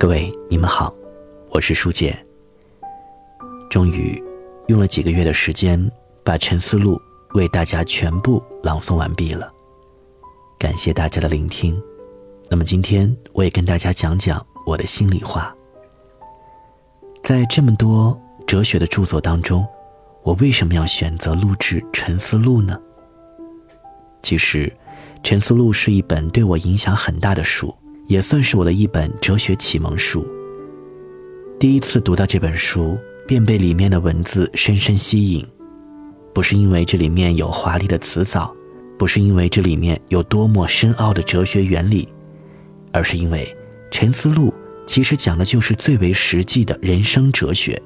各位，你们好，我是舒姐。终于用了几个月的时间，把《沉思录》为大家全部朗诵完毕了。感谢大家的聆听。那么今天我也跟大家讲讲我的心里话。在这么多哲学的著作当中，我为什么要选择录制《沉思录》呢？其实，《沉思录》是一本对我影响很大的书。也算是我的一本哲学启蒙书。第一次读到这本书，便被里面的文字深深吸引，不是因为这里面有华丽的辞藻，不是因为这里面有多么深奥的哲学原理，而是因为《沉思录》其实讲的就是最为实际的人生哲学。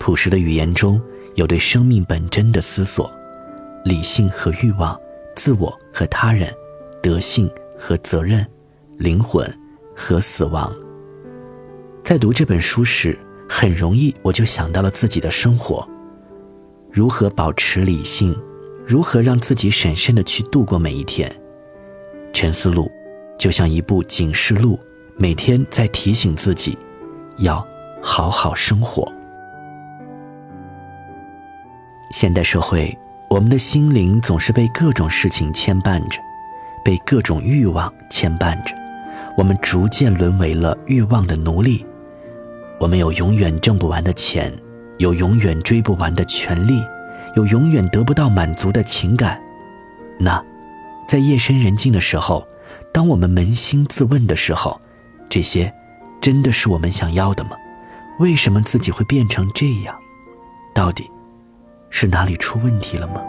朴实的语言中有对生命本真的思索，理性和欲望，自我和他人，德性。和责任，灵魂和死亡。在读这本书时，很容易我就想到了自己的生活：如何保持理性，如何让自己审慎的去度过每一天。沉思录就像一部警示录，每天在提醒自己，要好好生活。现代社会，我们的心灵总是被各种事情牵绊着。被各种欲望牵绊着，我们逐渐沦为了欲望的奴隶。我们有永远挣不完的钱，有永远追不完的权利，有永远得不到满足的情感。那，在夜深人静的时候，当我们扪心自问的时候，这些真的是我们想要的吗？为什么自己会变成这样？到底是哪里出问题了吗？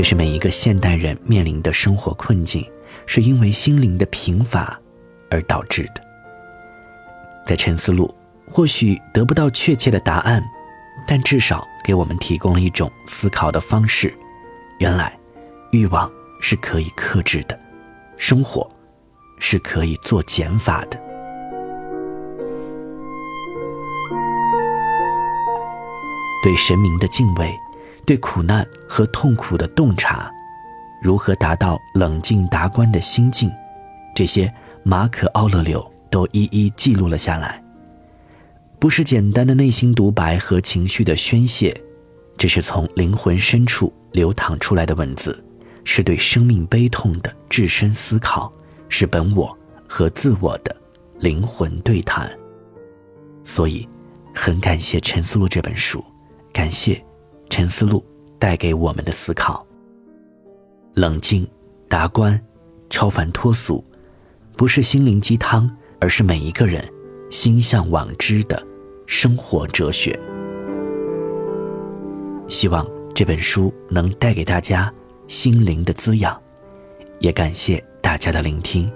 这是每一个现代人面临的生活困境，是因为心灵的贫乏而导致的。在沉思录，或许得不到确切的答案，但至少给我们提供了一种思考的方式。原来，欲望是可以克制的，生活是可以做减法的。对神明的敬畏。对苦难和痛苦的洞察，如何达到冷静达观的心境，这些马可·奥勒留都一一记录了下来。不是简单的内心独白和情绪的宣泄，这是从灵魂深处流淌出来的文字，是对生命悲痛的至深思考，是本我和自我的灵魂对谈。所以，很感谢《陈思录》这本书，感谢。沉思录带给我们的思考：冷静、达观、超凡脱俗，不是心灵鸡汤，而是每一个人心向往之的生活哲学。希望这本书能带给大家心灵的滋养，也感谢大家的聆听。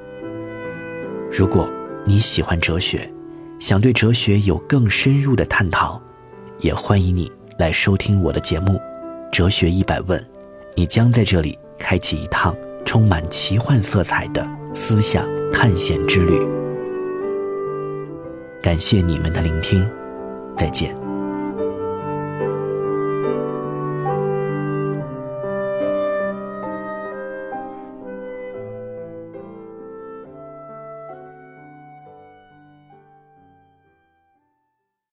如果你喜欢哲学，想对哲学有更深入的探讨，也欢迎你。来收听我的节目《哲学一百问》，你将在这里开启一趟充满奇幻色彩的思想探险之旅。感谢你们的聆听，再见。